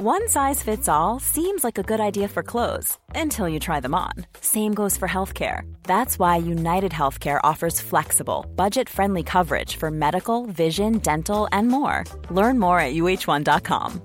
One size fits all seems like a good idea for clothes until you try them on. Same goes for healthcare. That's why United Healthcare offers flexible, budget friendly coverage for medical, vision, dental, and more. Learn more at uh1.com.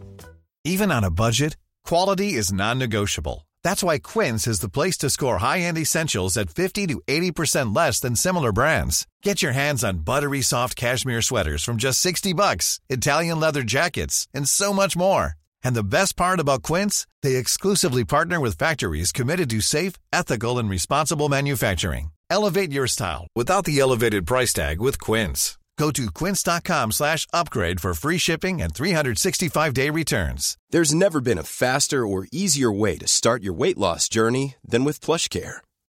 Even on a budget, quality is non negotiable. That's why Quince is the place to score high end essentials at 50 to 80% less than similar brands. Get your hands on buttery soft cashmere sweaters from just 60 bucks, Italian leather jackets, and so much more. And the best part about Quince, they exclusively partner with factories committed to safe, ethical, and responsible manufacturing. Elevate your style without the elevated price tag with Quince. Go to quince.com slash upgrade for free shipping and 365-day returns. There's never been a faster or easier way to start your weight loss journey than with PlushCare.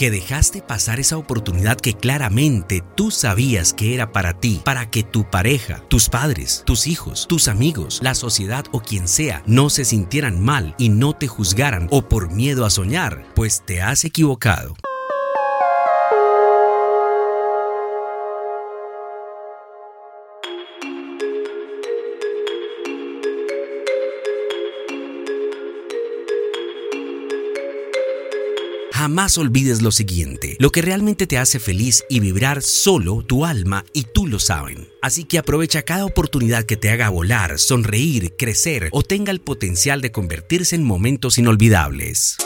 Que dejaste pasar esa oportunidad que claramente tú sabías que era para ti, para que tu pareja, tus padres, tus hijos, tus amigos, la sociedad o quien sea no se sintieran mal y no te juzgaran o por miedo a soñar, pues te has equivocado. Jamás olvides lo siguiente, lo que realmente te hace feliz y vibrar solo tu alma y tú lo saben. Así que aprovecha cada oportunidad que te haga volar, sonreír, crecer o tenga el potencial de convertirse en momentos inolvidables.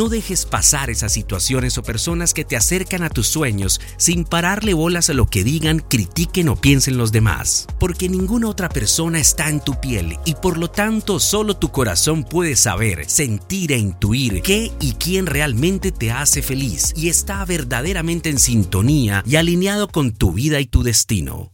No dejes pasar esas situaciones o personas que te acercan a tus sueños sin pararle bolas a lo que digan, critiquen o piensen los demás. Porque ninguna otra persona está en tu piel y por lo tanto solo tu corazón puede saber, sentir e intuir qué y quién realmente te hace feliz y está verdaderamente en sintonía y alineado con tu vida y tu destino.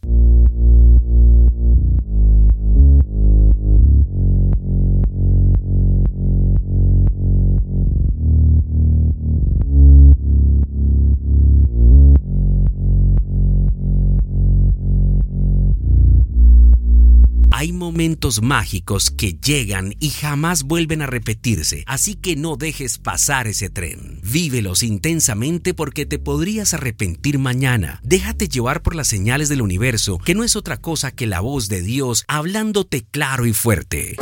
Hay momentos mágicos que llegan y jamás vuelven a repetirse, así que no dejes pasar ese tren. Vívelos intensamente porque te podrías arrepentir mañana. Déjate llevar por las señales del universo, que no es otra cosa que la voz de Dios hablándote claro y fuerte.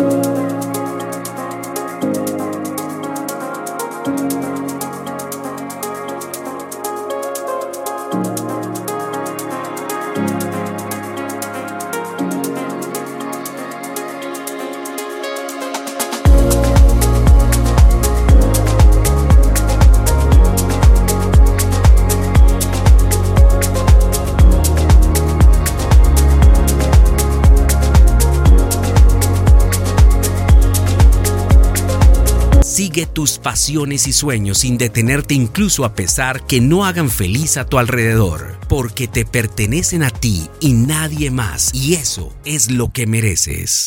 Sigue tus pasiones y sueños sin detenerte incluso a pesar que no hagan feliz a tu alrededor, porque te pertenecen a ti y nadie más, y eso es lo que mereces.